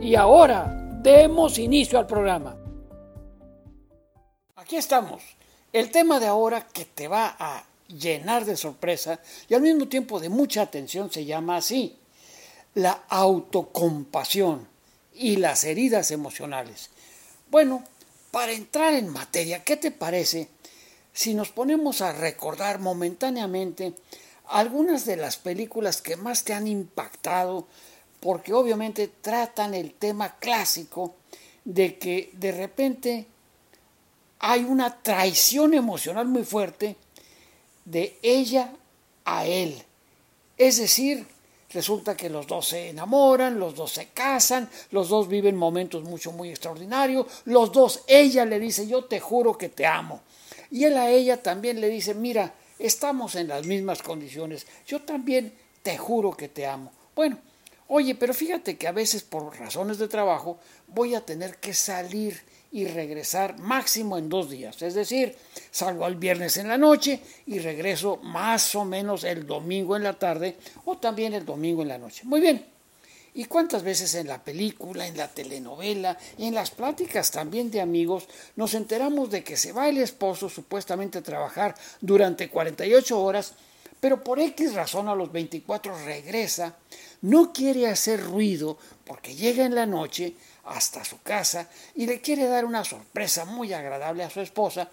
Y ahora demos inicio al programa. Aquí estamos. El tema de ahora que te va a llenar de sorpresa y al mismo tiempo de mucha atención se llama así, la autocompasión y las heridas emocionales. Bueno, para entrar en materia, ¿qué te parece si nos ponemos a recordar momentáneamente algunas de las películas que más te han impactado porque obviamente tratan el tema clásico de que de repente hay una traición emocional muy fuerte de ella a él. Es decir, resulta que los dos se enamoran, los dos se casan, los dos viven momentos mucho, muy extraordinarios, los dos, ella le dice, yo te juro que te amo. Y él a ella también le dice, mira, estamos en las mismas condiciones, yo también te juro que te amo. Bueno, Oye, pero fíjate que a veces por razones de trabajo voy a tener que salir y regresar máximo en dos días. Es decir, salgo el viernes en la noche y regreso más o menos el domingo en la tarde o también el domingo en la noche. Muy bien. ¿Y cuántas veces en la película, en la telenovela y en las pláticas también de amigos nos enteramos de que se va el esposo supuestamente a trabajar durante 48 horas, pero por X razón a los 24 regresa no quiere hacer ruido porque llega en la noche hasta su casa y le quiere dar una sorpresa muy agradable a su esposa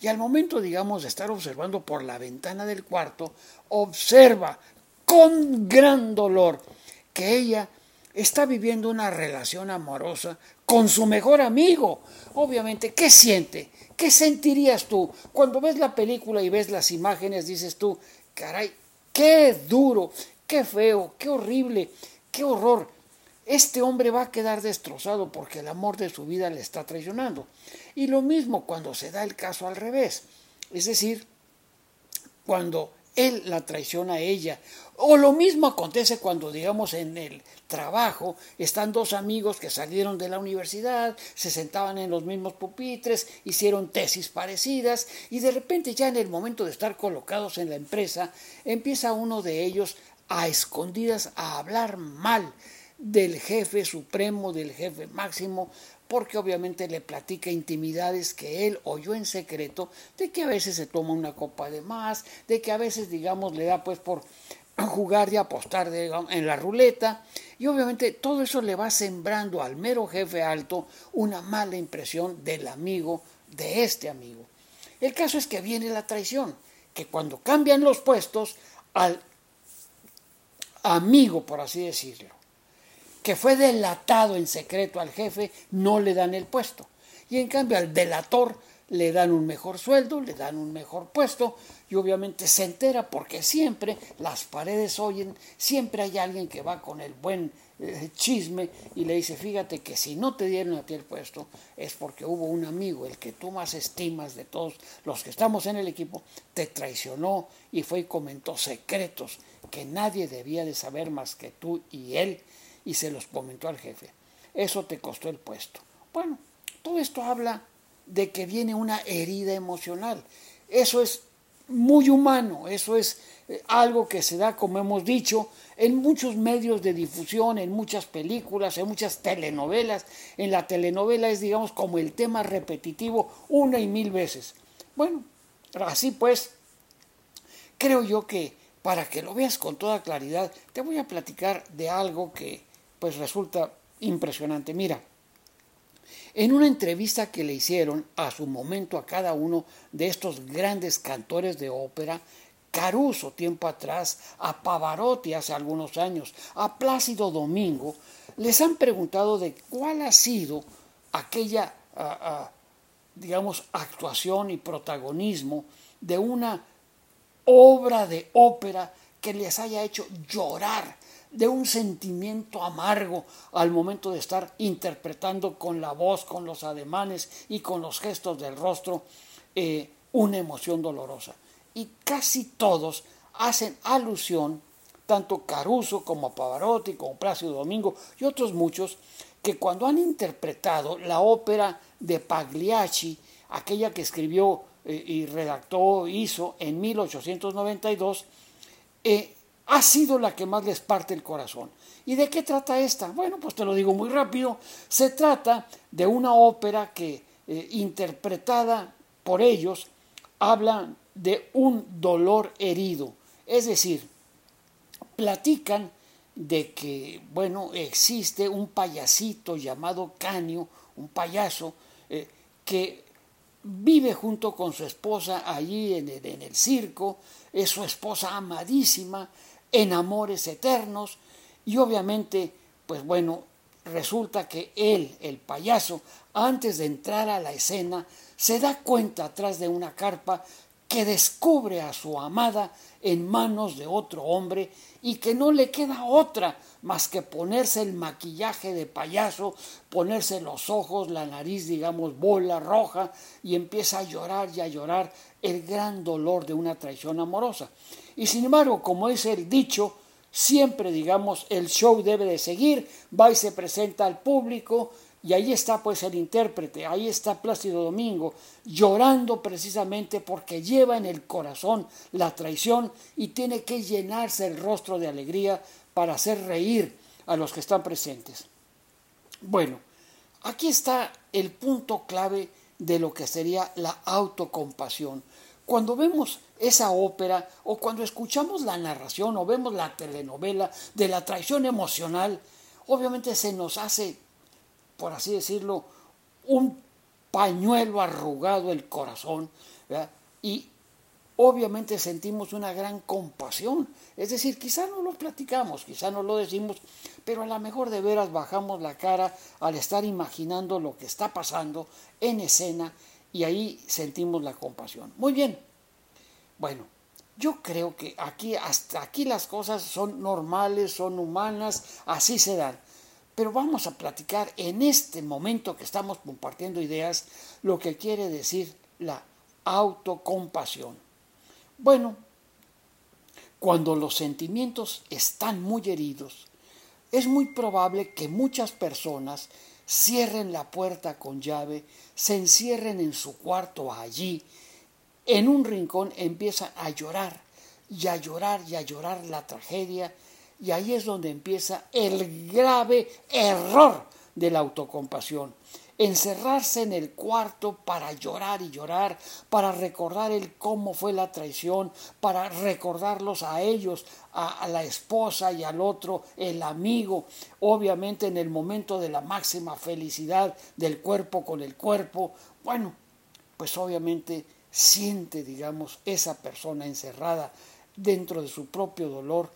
y al momento, digamos, de estar observando por la ventana del cuarto, observa con gran dolor que ella está viviendo una relación amorosa con su mejor amigo. Obviamente, ¿qué siente? ¿Qué sentirías tú? Cuando ves la película y ves las imágenes, dices tú, caray, qué duro, qué feo, qué horrible, qué horror. Este hombre va a quedar destrozado porque el amor de su vida le está traicionando. Y lo mismo cuando se da el caso al revés. Es decir, cuando él la traiciona a ella. O lo mismo acontece cuando, digamos, en el trabajo están dos amigos que salieron de la universidad, se sentaban en los mismos pupitres, hicieron tesis parecidas y de repente ya en el momento de estar colocados en la empresa, empieza uno de ellos a escondidas a hablar mal del jefe supremo, del jefe máximo, porque obviamente le platica intimidades que él oyó en secreto, de que a veces se toma una copa de más, de que a veces, digamos, le da pues por jugar y apostar en la ruleta, y obviamente todo eso le va sembrando al mero jefe alto una mala impresión del amigo, de este amigo. El caso es que viene la traición, que cuando cambian los puestos, al amigo, por así decirlo, que fue delatado en secreto al jefe, no le dan el puesto. Y en cambio al delator le dan un mejor sueldo, le dan un mejor puesto y obviamente se entera porque siempre las paredes oyen, siempre hay alguien que va con el buen eh, chisme y le dice, fíjate que si no te dieron a ti el puesto es porque hubo un amigo, el que tú más estimas de todos los que estamos en el equipo, te traicionó y fue y comentó secretos que nadie debía de saber más que tú y él y se los comentó al jefe. Eso te costó el puesto. Bueno, todo esto habla de que viene una herida emocional. Eso es muy humano, eso es eh, algo que se da, como hemos dicho, en muchos medios de difusión, en muchas películas, en muchas telenovelas. En la telenovela es, digamos, como el tema repetitivo una y mil veces. Bueno, así pues, creo yo que para que lo veas con toda claridad, te voy a platicar de algo que pues resulta impresionante. Mira, En una entrevista que le hicieron a su momento a cada uno de estos grandes cantores de ópera, Caruso tiempo atrás, a Pavarotti hace algunos años, a Plácido Domingo, les han preguntado de cuál ha sido aquella, digamos, actuación y protagonismo de una obra de ópera que les haya hecho llorar de un sentimiento amargo al momento de estar interpretando con la voz, con los ademanes y con los gestos del rostro eh, una emoción dolorosa. Y casi todos hacen alusión, tanto Caruso como Pavarotti, como Plácido Domingo y otros muchos, que cuando han interpretado la ópera de Pagliacci, aquella que escribió eh, y redactó, hizo en 1892, eh, ha sido la que más les parte el corazón. ¿Y de qué trata esta? Bueno, pues te lo digo muy rápido. Se trata de una ópera que, eh, interpretada por ellos, habla de un dolor herido. Es decir, platican de que, bueno, existe un payasito llamado Canio, un payaso, eh, que vive junto con su esposa allí en el circo, es su esposa amadísima, en amores eternos y obviamente, pues bueno, resulta que él, el payaso, antes de entrar a la escena, se da cuenta atrás de una carpa que descubre a su amada en manos de otro hombre y que no le queda otra más que ponerse el maquillaje de payaso, ponerse los ojos, la nariz, digamos, bola roja y empieza a llorar y a llorar el gran dolor de una traición amorosa. Y sin embargo, como es el dicho, siempre, digamos, el show debe de seguir, va y se presenta al público, y ahí está pues el intérprete, ahí está Plácido Domingo, llorando precisamente porque lleva en el corazón la traición y tiene que llenarse el rostro de alegría para hacer reír a los que están presentes. Bueno, aquí está el punto clave de lo que sería la autocompasión. Cuando vemos esa ópera o cuando escuchamos la narración o vemos la telenovela de la traición emocional, obviamente se nos hace, por así decirlo, un pañuelo arrugado el corazón y obviamente sentimos una gran compasión. Es decir, quizá no lo platicamos, quizá no lo decimos, pero a lo mejor de veras bajamos la cara al estar imaginando lo que está pasando en escena y ahí sentimos la compasión. Muy bien. Bueno, yo creo que aquí hasta aquí las cosas son normales, son humanas, así se dan. Pero vamos a platicar en este momento que estamos compartiendo ideas lo que quiere decir la autocompasión. Bueno, cuando los sentimientos están muy heridos, es muy probable que muchas personas cierren la puerta con llave, se encierren en su cuarto allí, en un rincón empiezan a llorar y a llorar y a llorar la tragedia y ahí es donde empieza el grave error de la autocompasión. Encerrarse en el cuarto para llorar y llorar, para recordar el cómo fue la traición, para recordarlos a ellos, a, la esposa y al otro, el amigo, obviamente en el momento de la máxima felicidad del cuerpo con el cuerpo, bueno, pues obviamente siente, digamos, esa persona encerrada dentro de su propio dolor,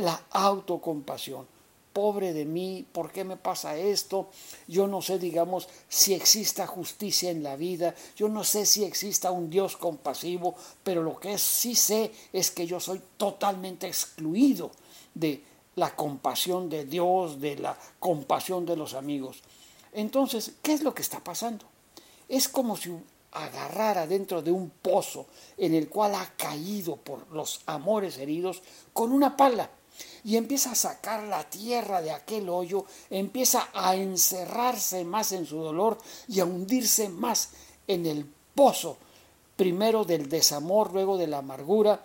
la autocompasión pobre de mí, ¿por qué me pasa esto? Yo no sé, digamos, si exista justicia en la vida, yo no sé si exista un Dios compasivo, pero lo que sí sé es que yo soy totalmente excluido de la compasión de Dios, de la compasión de los amigos. Entonces, ¿qué es lo que está pasando? Es como si agarrara dentro de un pozo en el cual ha caído por los amores heridos con una pala y empieza a sacar la tierra de aquel hoyo, empieza a encerrarse más en su dolor y a hundirse más en el pozo, primero del desamor, luego de la amargura,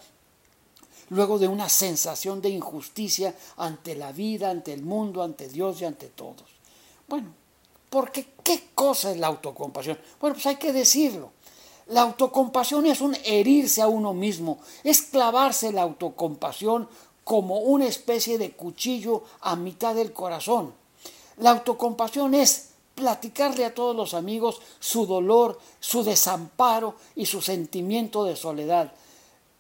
luego de una sensación de injusticia ante la vida, ante el mundo, ante Dios y ante todos. Bueno, porque ¿qué cosa es la autocompasión? Bueno, pues hay que decirlo. La autocompasión es un herirse a uno mismo, es clavarse la autocompasión como una especie de cuchillo a mitad del corazón. La autocompasión es platicarle a todos los amigos su dolor, su desamparo y su sentimiento de soledad.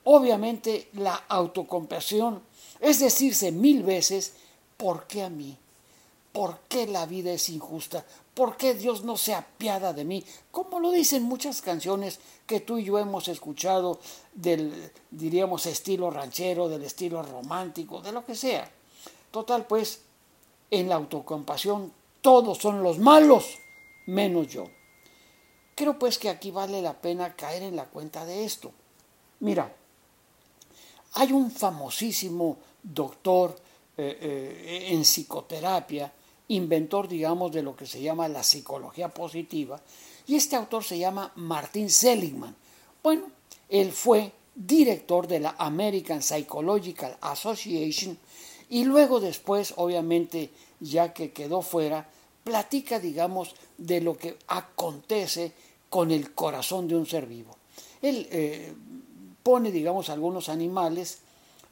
Obviamente la autocompasión es decirse mil veces, ¿por qué a mí? ¿Por qué la vida es injusta? ¿Por qué Dios no se apiada de mí? Como lo dicen muchas canciones que tú y yo hemos escuchado del, diríamos, estilo ranchero, del estilo romántico, de lo que sea. Total, pues, en la autocompasión todos son los malos, menos yo. Creo pues que aquí vale la pena caer en la cuenta de esto. Mira, hay un famosísimo doctor eh, eh, en psicoterapia, inventor, digamos, de lo que se llama la psicología positiva, y este autor se llama Martin Seligman. Bueno, él fue director de la American Psychological Association y luego después, obviamente, ya que quedó fuera, platica, digamos, de lo que acontece con el corazón de un ser vivo. Él eh, pone, digamos, algunos animales,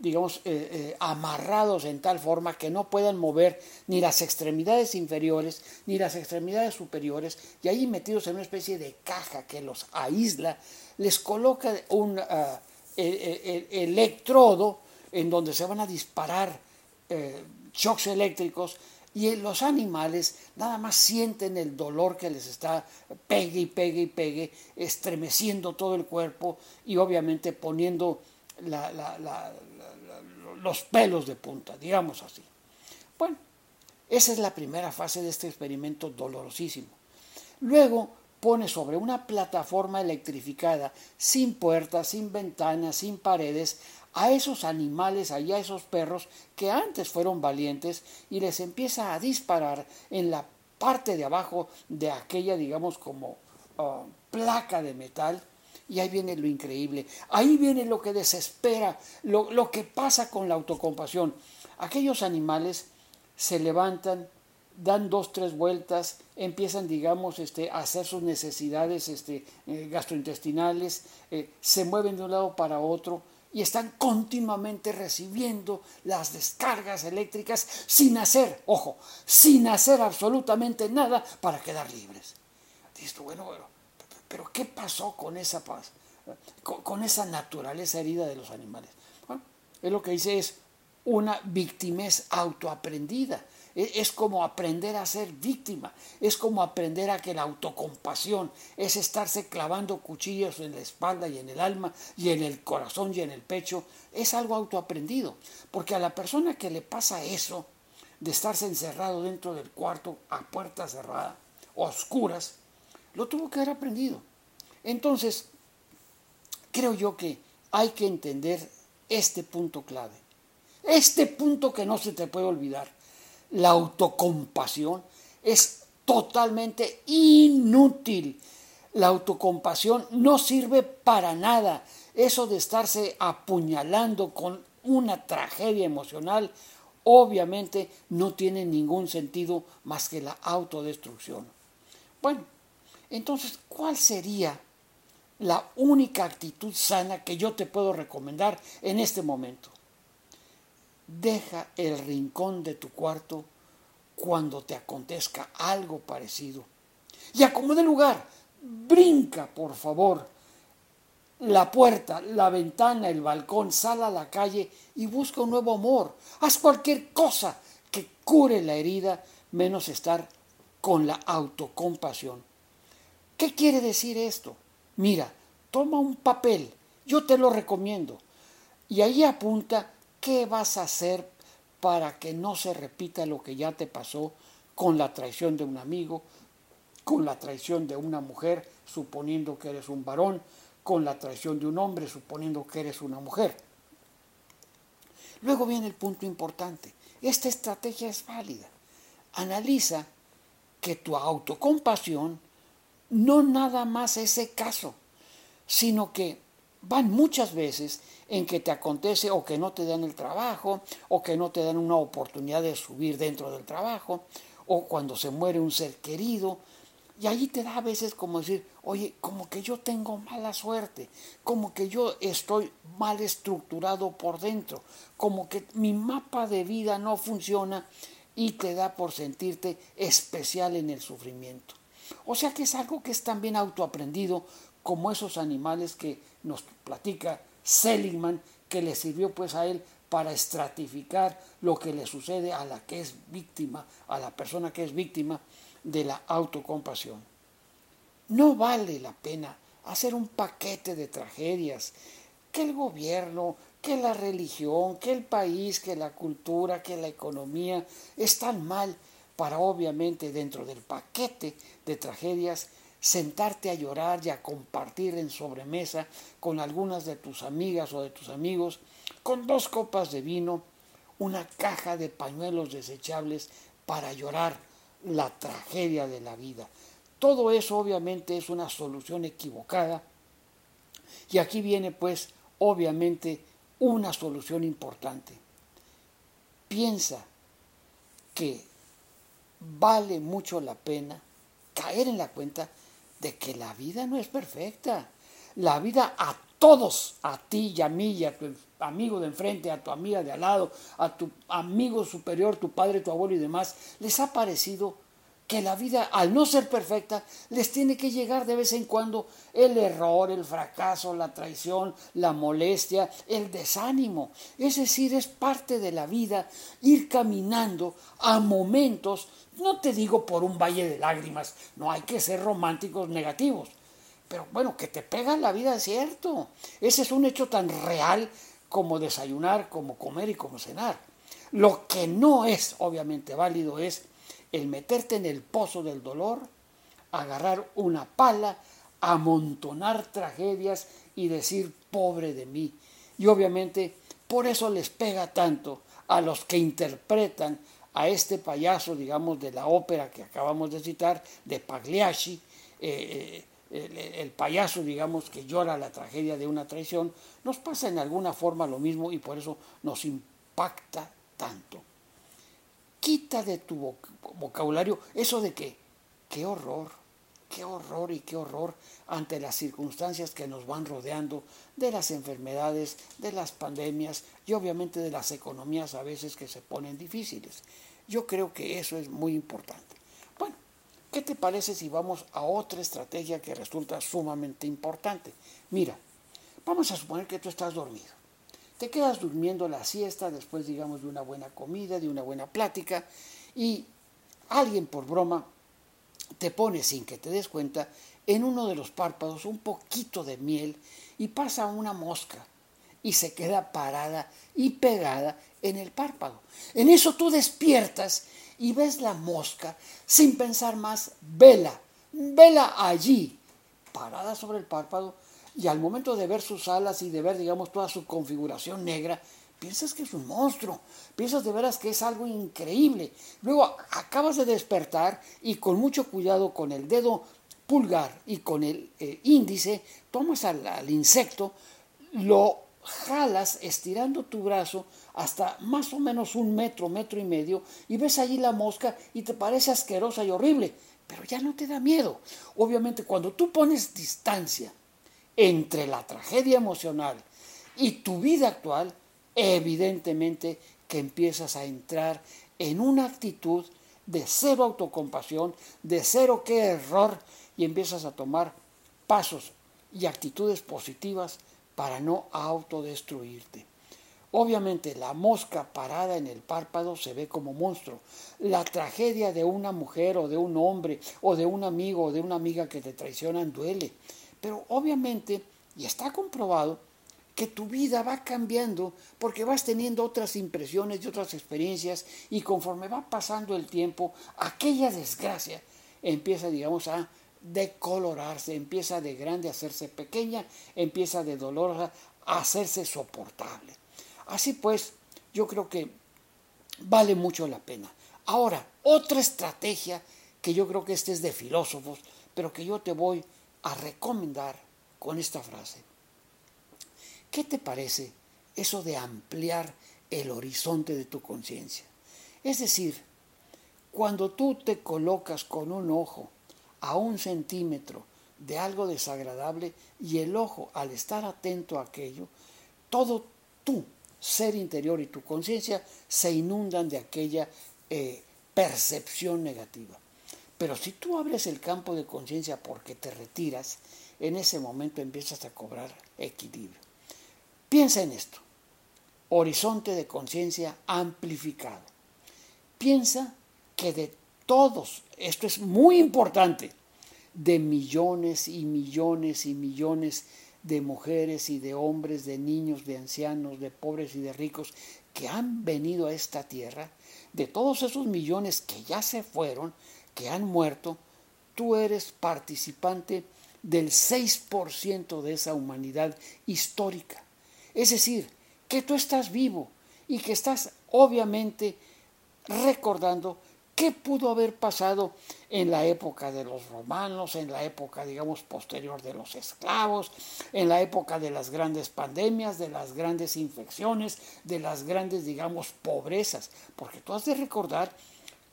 digamos, eh, eh, amarrados en tal forma que no puedan mover ni las extremidades inferiores ni las extremidades superiores, y ahí metidos en una especie de caja que los aísla, les coloca un ah, electrodo en donde se van a disparar shocks eléctricos y los animales nada más sienten el dolor que les está pegue y pegue y pegue, estremeciendo todo el cuerpo y obviamente poniendo los pelos de punta, digamos así. Bueno, esa es la primera fase de este experimento dolorosísimo. Luego pone sobre una plataforma electrificada, sin puertas, sin ventanas, sin paredes, a esos animales, allá esos perros que antes fueron valientes y les empieza a disparar en la parte de abajo de aquella, digamos, como ah, placa de metal. Y ahí viene lo increíble, ahí viene lo que desespera, lo, lo que pasa con la autocompasión. Aquellos animales se levantan, dan dos, tres vueltas, empiezan, digamos, este, a hacer sus necesidades este, eh, gastrointestinales, eh, se mueven de un lado para otro, y están continuamente recibiendo las descargas eléctricas sin hacer, ojo, sin hacer absolutamente nada para quedar libres. Dices bueno, pero, ¿qué pasó con esa paz? Con, esa naturaleza herida de los animales. Bueno, es lo que dice es una victimez autoaprendida. E, es como aprender a ser víctima, es como aprender a que la autocompasión es estarse clavando cuchillos en la espalda y en el alma y en el corazón y en el pecho, es algo autoaprendido, porque a la persona que le pasa eso, de estarse encerrado dentro del cuarto a puerta cerrada, oscuras, lo tuvo que haber aprendido. Entonces, creo yo que hay que entender este punto clave, este punto que no se te puede olvidar la autocompasión es totalmente inútil. La autocompasión no sirve para nada. Eso de estarse apuñalando con una tragedia emocional obviamente no tiene ningún sentido más que la autodestrucción. Bueno, entonces, ¿cuál sería la única actitud sana que yo te puedo recomendar en este momento? Deja el rincón de tu cuarto cuando te acontezca algo parecido. Y acomode lugar, brinca, por favor, la puerta, la ventana, el balcón, sal a la calle y busca un nuevo amor. Haz cualquier cosa que cure la herida, menos estar con la autocompasión. ¿Qué quiere decir esto? Mira, toma un papel, yo te lo recomiendo, y ahí apunta ¿Qué vas a hacer para que no se repita lo que ya te pasó con la traición de un amigo, con la traición de una mujer, suponiendo que eres un varón, con la traición de un hombre, suponiendo que eres una mujer? Luego viene el punto importante. Esta estrategia es válida. Analiza que tu autocompasión no nada más ese caso, sino que van muchas veces en que te acontece o que no te dan el trabajo, o que no te dan una oportunidad de subir dentro del trabajo, o cuando se muere un ser querido. Y ahí te da a veces como decir, oye, como que yo tengo mala suerte, como que yo estoy mal estructurado por dentro, como que mi mapa de vida no funciona y te da por sentirte especial en el sufrimiento. O sea que es algo que es también autoaprendido como esos animales que nos platica Seligman, que le sirvió pues a él para estratificar lo que le sucede a la que es víctima, a la persona que es víctima de la autocompasión. No vale la pena hacer un paquete de tragedias, que el gobierno, que la religión, que el país, que la cultura, que la economía están mal para obviamente dentro del paquete de tragedias sentarte a llorar y a compartir en sobremesa con algunas de tus amigas o de tus amigos, con dos copas de vino, una caja de pañuelos desechables para llorar la tragedia de la vida. Todo eso obviamente es una solución equivocada y aquí viene pues obviamente una solución importante. Piensa que vale mucho la pena caer en la cuenta de que la vida no es perfecta. La vida a todos, a ti y a mí y a tu amigo de enfrente, a tu amiga de al lado, a tu amigo superior, tu padre, tu abuelo y demás, les ha parecido que la vida, al no ser perfecta, les tiene que llegar de vez en cuando el error, el fracaso, la traición, la molestia, el desánimo. Es decir, es parte de la vida ir caminando a momentos, no te digo por un valle de lágrimas, no hay que ser románticos negativos, pero bueno, que te pega la vida es cierto. Ese es un hecho tan real como desayunar, como comer y como cenar. Lo que no es obviamente válido es el meterte en el pozo del dolor, agarrar una pala, amontonar tragedias y decir pobre de mí. Y obviamente por eso les pega tanto a los que interpretan a este payaso, digamos, de la ópera que acabamos de citar, de Pagliacci, eh, eh, el, payaso, digamos, que llora la tragedia de una traición, nos pasa en alguna forma lo mismo y por eso nos impacta tanto quita de tu vocabulario eso de que, qué horror, qué horror y qué horror ante las circunstancias que nos van rodeando, de las enfermedades, de las pandemias y obviamente de las economías a veces que se ponen difíciles. Yo creo que eso es muy importante. Bueno, ¿qué te parece si vamos a otra estrategia que resulta sumamente importante? Mira, vamos a suponer que tú estás dormido te quedas durmiendo la siesta después, digamos, de una buena comida, de una buena plática, y alguien por broma te pone sin que te des cuenta en uno de los párpados un poquito de miel y pasa una mosca y se queda parada y pegada en el párpado. En eso tú despiertas y ves la mosca sin pensar más, vela, vela allí, parada sobre el párpado y al momento de ver sus alas y de ver, digamos, toda su configuración negra, piensas que es un monstruo, piensas de veras que es algo increíble. Luego acabas de despertar y con mucho cuidado con el dedo pulgar y con el eh, índice, tomas al, al insecto, lo jalas estirando tu brazo hasta más o menos un metro, metro y medio, y ves allí la mosca y te parece asquerosa y horrible, pero ya no te da miedo. Obviamente cuando tú pones distancia entre la tragedia emocional y tu vida actual, evidentemente que empiezas a entrar en una actitud de cero autocompasión, de cero qué error, y empiezas a tomar pasos y actitudes positivas para no autodestruirte. Obviamente la mosca parada en el párpado se ve como monstruo. La tragedia de una mujer o de un hombre o de un amigo o de una amiga que te traicionan duele. Pero obviamente, y está comprobado, que tu vida va cambiando porque vas teniendo otras impresiones y otras experiencias y conforme va pasando el tiempo, aquella desgracia empieza, digamos, a decolorarse, empieza de grande a hacerse pequeña, empieza de dolorosa a hacerse soportable. Así pues, yo creo que vale mucho la pena. Ahora, otra estrategia que yo creo que este es de filósofos, pero que yo te voy a recomendar con esta frase. ¿Qué te parece eso de ampliar el horizonte de tu conciencia? Es decir, cuando tú te colocas con un ojo a un centímetro de algo desagradable y el ojo al estar atento a aquello, todo tu ser interior y tu conciencia se inundan de aquella eh, percepción negativa. Pero si tú abres el campo de conciencia porque te retiras, en ese momento empiezas a cobrar equilibrio. Piensa en esto. Horizonte de conciencia amplificado. Piensa que de todos, esto es muy importante, de millones y millones y millones de mujeres y de hombres, de niños, de ancianos, de pobres y de ricos que han venido a esta tierra, de todos esos millones que ya se fueron, que han muerto, tú eres participante del 6% de esa humanidad histórica. Es decir, que tú estás vivo y que estás obviamente recordando qué pudo haber pasado en la época de los romanos, en la época, digamos, posterior de los esclavos, en la época de las grandes pandemias, de las grandes infecciones, de las grandes, digamos, pobrezas. Porque tú has de recordar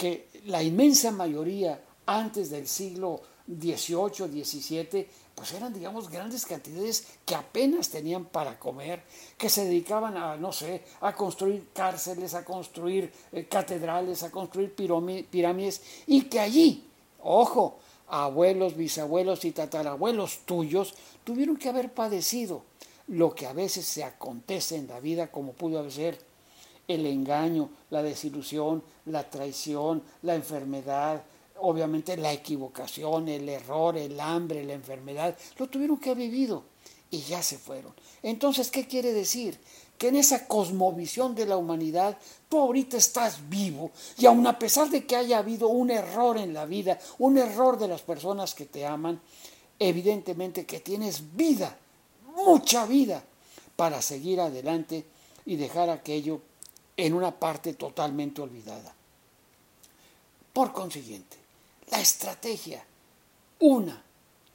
que la inmensa mayoría antes del siglo XVIII, XVII, pues eran, digamos, grandes cantidades que apenas tenían para comer, que se dedicaban a, no sé, a construir cárceles, a construir eh, catedrales, a construir pirámides, y que allí, ojo, abuelos, bisabuelos y tatarabuelos tuyos tuvieron que haber padecido lo que a veces se acontece en la vida, como pudo ser el engaño, la desilusión, la traición, la enfermedad, obviamente la equivocación, el error, el hambre, la enfermedad, lo tuvieron que haber vivido y ya se fueron. Entonces, ¿qué quiere decir? Que en esa cosmovisión de la humanidad, tú ahorita estás vivo y aun a pesar de que haya habido un error en la vida, un error de las personas que te aman, evidentemente que tienes vida, mucha vida, para seguir adelante y dejar aquello en una parte totalmente olvidada. Por consiguiente, la estrategia, una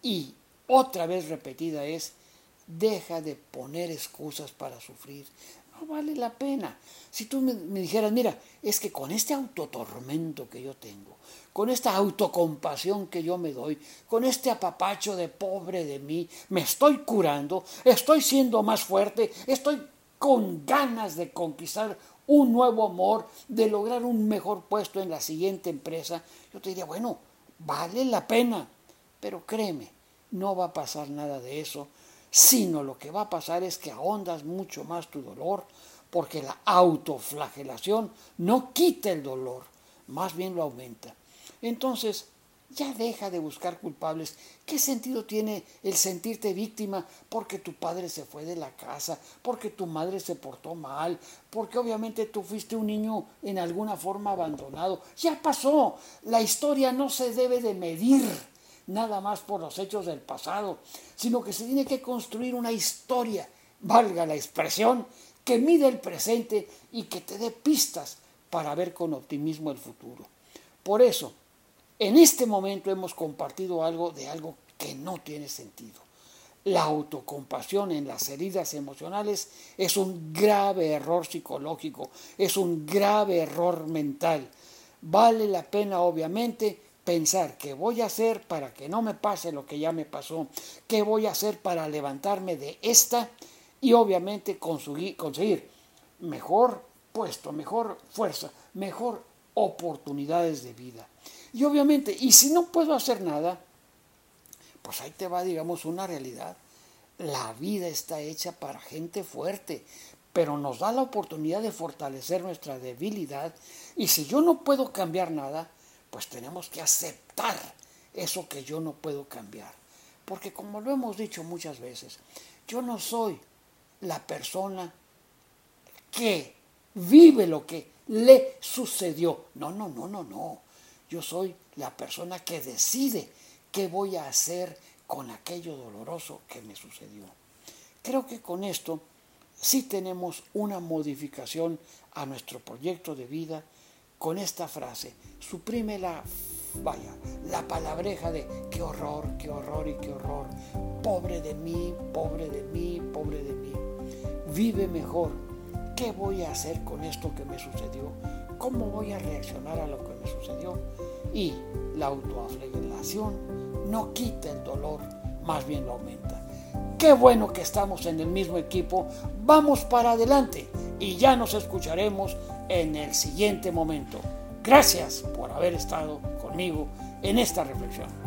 y otra vez repetida, es deja de poner excusas para sufrir. No vale la pena. Si tú me, dijeras, mira, es que con este autotormento que yo tengo, con esta autocompasión que yo me doy, con este apapacho de pobre de mí, me estoy curando, estoy siendo más fuerte, estoy con ganas de conquistar un nuevo amor, de lograr un mejor puesto en la siguiente empresa, yo te diría, bueno, vale la pena, pero créeme, no va a pasar nada de eso, sino lo que va a pasar es que ahondas mucho más tu dolor, porque la autoflagelación no quita el dolor, más bien lo aumenta. Entonces, ya deja de buscar culpables. ¿Qué sentido tiene el sentirte víctima porque tu padre se fue de la casa, porque tu madre se portó mal, porque obviamente tú fuiste un niño en alguna forma abandonado? Ya pasó. La historia no se debe de medir nada más por los hechos del pasado, sino que se tiene que construir una historia, valga la expresión, que mide el presente y que te dé pistas para ver con optimismo el futuro. Por eso, en este momento hemos compartido algo de algo que no tiene sentido. La autocompasión en las heridas emocionales es un grave error psicológico, es un grave error mental. Vale la pena, obviamente, pensar qué voy a hacer para que no me pase lo que ya me pasó, qué voy a hacer para levantarme de esta y obviamente conseguir, conseguir mejor puesto, mejor fuerza, mejor oportunidades de vida. Y obviamente, y si no puedo hacer nada, pues ahí te va, digamos, una realidad. La vida está hecha para gente fuerte, pero nos da la oportunidad de fortalecer nuestra debilidad. Y si yo no puedo cambiar nada, pues tenemos que aceptar eso que yo no puedo cambiar. Porque como lo hemos dicho muchas veces, yo no soy la persona que vive lo que le sucedió. No, no, no, no, no. Yo soy la persona que decide qué voy a hacer con aquello doloroso que me sucedió. Creo que con esto sí tenemos una modificación a nuestro proyecto de vida con esta frase. Suprime la, vaya, la palabreja de qué horror, qué horror y qué horror. Pobre de mí, pobre de mí, pobre de mí. Vive mejor. ¿Qué voy a hacer con esto que me sucedió? ¿Cómo voy a reaccionar a lo que me sucedió? Y la autoaflegelación no quita el dolor, más bien lo aumenta. Qué bueno que estamos en el mismo equipo. Vamos para adelante y ya nos escucharemos en el siguiente momento. Gracias por haber estado conmigo en esta reflexión.